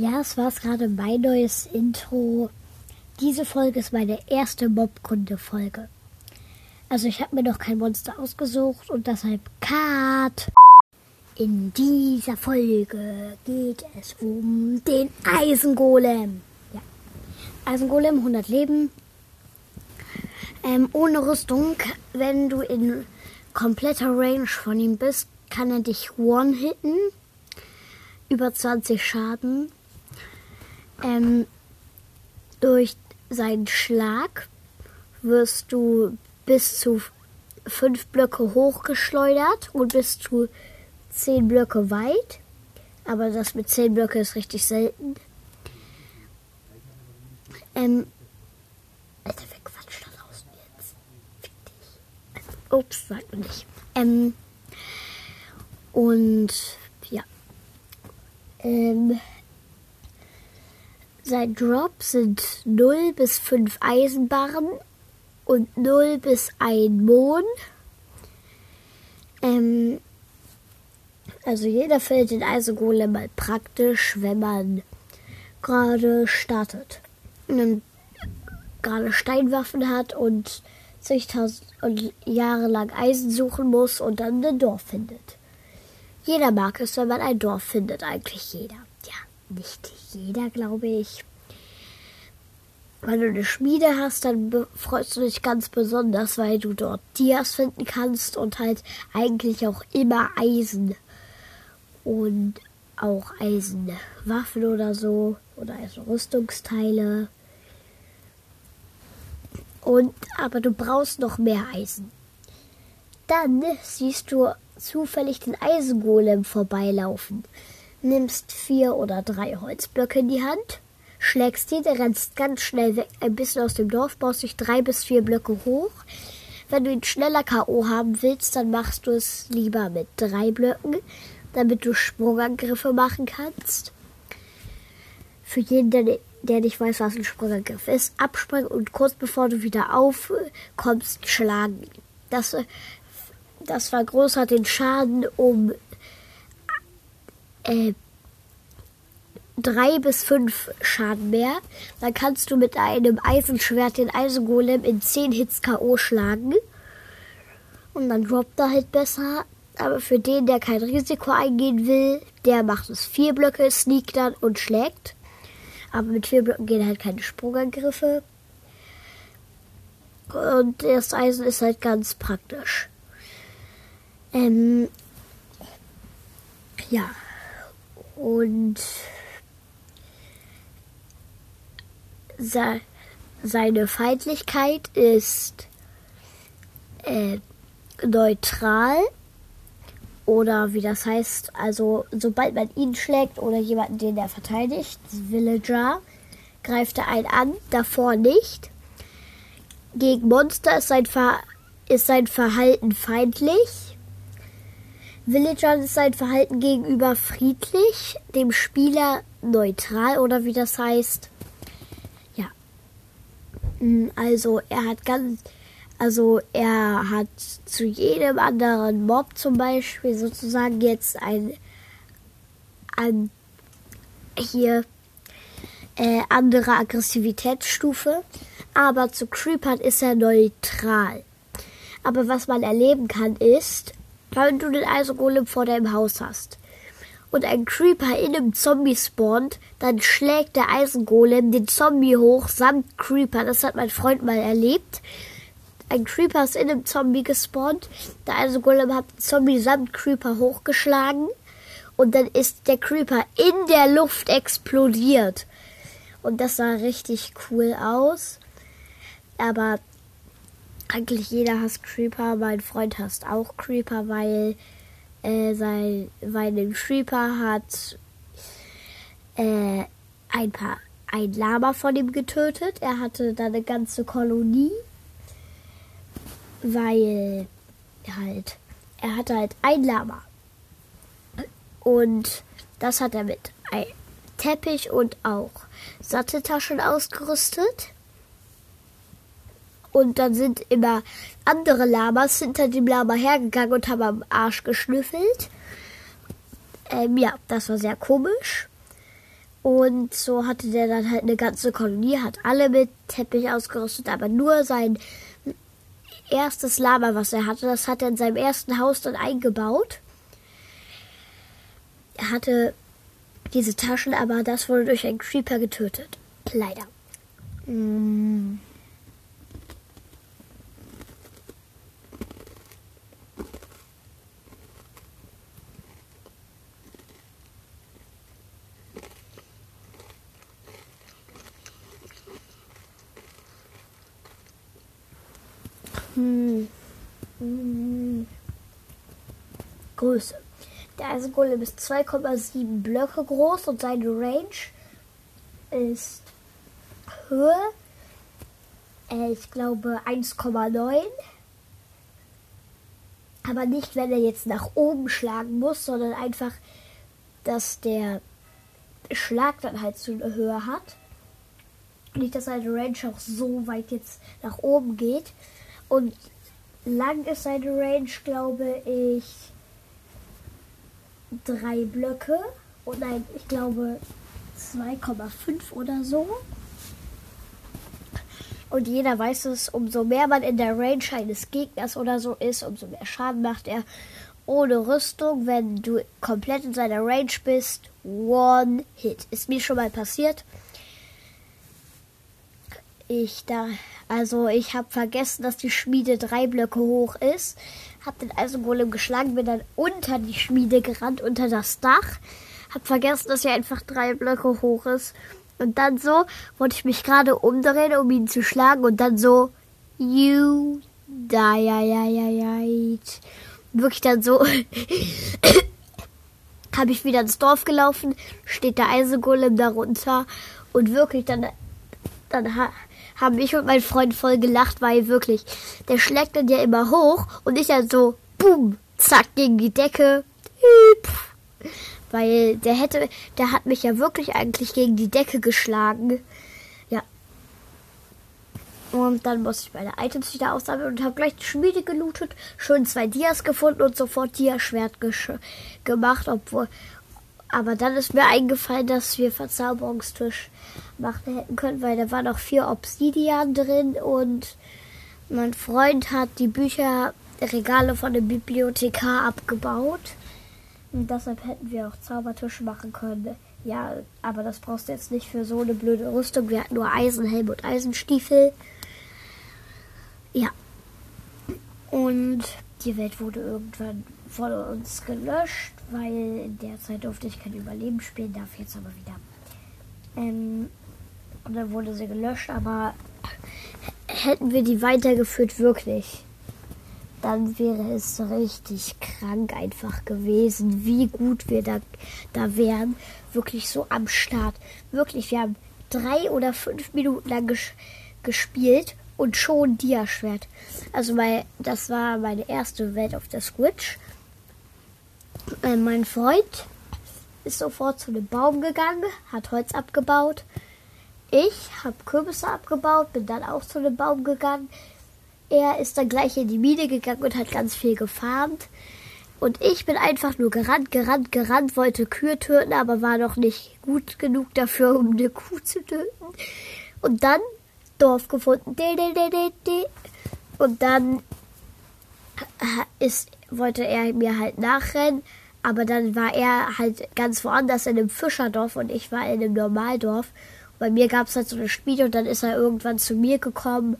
Ja, es war gerade mein neues Intro. Diese Folge ist meine erste Mobkunde-Folge. Also ich habe mir noch kein Monster ausgesucht und deshalb Cut. In dieser Folge geht es um den Eisengolem. Ja. Eisengolem, 100 Leben. Ähm, ohne Rüstung, wenn du in kompletter Range von ihm bist, kann er dich one-hitten. Über 20 Schaden. Ähm, durch seinen Schlag wirst du bis zu fünf Blöcke hochgeschleudert und bis zu zehn Blöcke weit. Aber das mit zehn Blöcke ist richtig selten. Ähm, Alter, wer quatscht da draußen jetzt? Fick dich. Ups, sagt man nicht. Ähm, und ja. Ähm, sein Drop sind 0 bis 5 Eisenbarren und 0 bis 1 Mond. Ähm, also jeder findet den Eisengolem mal praktisch, wenn man gerade startet. Und gerade Steinwaffen hat und zigtausend Jahre lang Eisen suchen muss und dann ein Dorf findet. Jeder mag es, wenn man ein Dorf findet, eigentlich jeder nicht jeder, glaube ich. Wenn du eine Schmiede hast, dann freust du dich ganz besonders, weil du dort Dias finden kannst und halt eigentlich auch immer Eisen. Und auch Eisenwaffen oder so. Oder also Rüstungsteile. Und, aber du brauchst noch mehr Eisen. Dann siehst du zufällig den Eisengolem vorbeilaufen nimmst vier oder drei Holzblöcke in die Hand, schlägst die, der rennst ganz schnell weg, ein bisschen aus dem Dorf, baust dich drei bis vier Blöcke hoch. Wenn du ihn schneller K.O. haben willst, dann machst du es lieber mit drei Blöcken, damit du Sprungangriffe machen kannst. Für jeden, der, der nicht weiß, was ein Sprungangriff ist, abspringen und kurz bevor du wieder aufkommst, schlagen. Das, das vergrößert den Schaden um äh, drei bis fünf Schaden mehr. Dann kannst du mit einem Eisenschwert den Eisengolem in zehn Hits K.O. schlagen. Und dann droppt er halt besser. Aber für den, der kein Risiko eingehen will, der macht es vier Blöcke, sneakt dann und schlägt. Aber mit vier Blöcken gehen halt keine Sprungangriffe. Und das Eisen ist halt ganz praktisch. Ähm, ja. Und seine Feindlichkeit ist äh, neutral oder wie das heißt, also sobald man ihn schlägt oder jemanden, den er verteidigt, Villager, greift er einen an, davor nicht. Gegen Monster ist sein, Ver ist sein Verhalten feindlich Villagern ist sein Verhalten gegenüber friedlich, dem Spieler neutral oder wie das heißt. Ja. Mm, also er hat ganz, also er hat zu jedem anderen Mob zum Beispiel sozusagen jetzt ein, ein hier äh, andere Aggressivitätsstufe, aber zu Creepern ist er neutral. Aber was man erleben kann ist, wenn du den Eisengolem vor deinem Haus hast und ein Creeper in einem Zombie spawnt, dann schlägt der Eisengolem den Zombie hoch samt Creeper. Das hat mein Freund mal erlebt. Ein Creeper ist in einem Zombie gespawnt. Der Eisengolem hat den Zombie samt Creeper hochgeschlagen. Und dann ist der Creeper in der Luft explodiert. Und das sah richtig cool aus. Aber eigentlich jeder hasst Creeper. Mein Freund hasst auch Creeper, weil äh, sein, weil ein Creeper hat äh, ein paar ein Lama von ihm getötet. Er hatte da eine ganze Kolonie, weil halt er hatte halt ein Lama und das hat er mit ein Teppich und auch Satteltaschen ausgerüstet. Und dann sind immer andere Lamas hinter dem Lama hergegangen und haben am Arsch geschnüffelt. Ähm, ja, das war sehr komisch. Und so hatte der dann halt eine ganze Kolonie, hat alle mit Teppich ausgerüstet, aber nur sein erstes Lama, was er hatte, das hat er in seinem ersten Haus dann eingebaut. Er hatte diese Taschen, aber das wurde durch einen Creeper getötet. Leider. Mm. Hm. Größe. Der Eisengolem ist 2,7 Blöcke groß und seine Range ist Höhe, äh, ich glaube 1,9. Aber nicht, wenn er jetzt nach oben schlagen muss, sondern einfach, dass der Schlag dann halt so eine Höhe hat. Nicht, dass seine Range auch so weit jetzt nach oben geht. Und lang ist seine Range, glaube ich, drei Blöcke. Und nein, ich glaube 2,5 oder so. Und jeder weiß es, umso mehr man in der Range eines Gegners oder so ist, umso mehr Schaden macht er. Ohne Rüstung, wenn du komplett in seiner Range bist, One Hit. Ist mir schon mal passiert. Ich da, also ich habe vergessen, dass die Schmiede drei Blöcke hoch ist. Hab den Eisengolem geschlagen, bin dann unter die Schmiede gerannt, unter das Dach. Hab vergessen, dass er einfach drei Blöcke hoch ist. Und dann so wollte ich mich gerade umdrehen, um ihn zu schlagen. Und dann so, you da ja ja ja ja. Wirklich dann so habe ich wieder ins Dorf gelaufen, steht der Eisengolem darunter und wirklich dann dann haben ich und mein Freund voll gelacht, weil wirklich, der schlägt dann ja immer hoch und ich dann so, boom, zack, gegen die Decke. Weil der hätte, der hat mich ja wirklich eigentlich gegen die Decke geschlagen. Ja. Und dann musste ich meine Items wieder aussammeln und habe gleich die Schmiede gelootet, schön zwei Dias gefunden und sofort Diaschwert gemacht, obwohl, aber dann ist mir eingefallen, dass wir Verzauberungstisch machen hätten können, weil da waren noch vier Obsidian drin und mein Freund hat die Bücherregale von dem Bibliothekar abgebaut. Und deshalb hätten wir auch Zaubertisch machen können. Ja, aber das brauchst du jetzt nicht für so eine blöde Rüstung. Wir hatten nur Eisenhelm und Eisenstiefel. Ja. Und die Welt wurde irgendwann von uns gelöscht weil in der Zeit durfte ich kein Überleben spielen, darf jetzt aber wieder. Ähm, und dann wurde sie gelöscht, aber hätten wir die weitergeführt, wirklich, dann wäre es richtig krank einfach gewesen, wie gut wir da, da wären. Wirklich so am Start. Wirklich, wir haben drei oder fünf Minuten lang ges gespielt und schon Diaschwert. Also weil das war meine erste Welt auf der Switch. Äh, mein Freund ist sofort zu dem Baum gegangen, hat Holz abgebaut. Ich habe Kürbisse abgebaut, bin dann auch zu dem Baum gegangen. Er ist dann gleich in die Mine gegangen und hat ganz viel gefarmt. Und ich bin einfach nur gerannt, gerannt, gerannt, wollte Kühe töten, aber war noch nicht gut genug dafür, um eine Kuh zu töten. Und dann Dorf gefunden. Und dann ist, wollte er mir halt nachrennen, aber dann war er halt ganz woanders in einem Fischerdorf und ich war in einem Normaldorf. bei mir gab es halt so eine Schmiede und dann ist er irgendwann zu mir gekommen.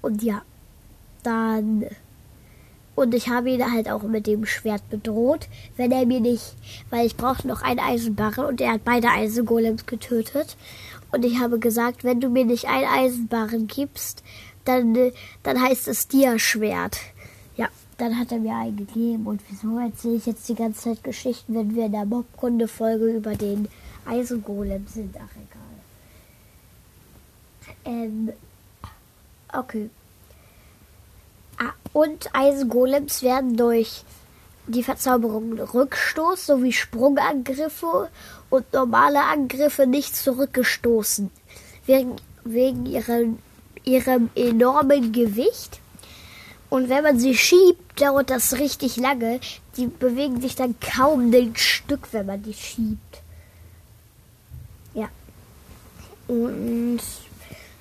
Und ja, dann. Und ich habe ihn halt auch mit dem Schwert bedroht, wenn er mir nicht, weil ich brauchte noch einen Eisenbarren und er hat beide Eisengolems getötet. Und ich habe gesagt, wenn du mir nicht einen Eisenbarren gibst, dann, dann heißt es Dia-Schwert. Dann hat er mir einen gegeben. Und wieso erzähle ich jetzt die ganze Zeit Geschichten, wenn wir in der Mobkunde-Folge über den Eisengolem sind? Ach, egal. Ähm, okay. Ah, und Eisengolems werden durch die Verzauberung Rückstoß sowie Sprungangriffe und normale Angriffe nicht zurückgestoßen. Wegen, wegen ihrem, ihrem enormen Gewicht und wenn man sie schiebt, dauert das richtig lange. Die bewegen sich dann kaum ein Stück, wenn man die schiebt. Ja. Und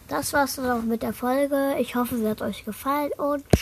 das war's dann auch mit der Folge. Ich hoffe, sie hat euch gefallen und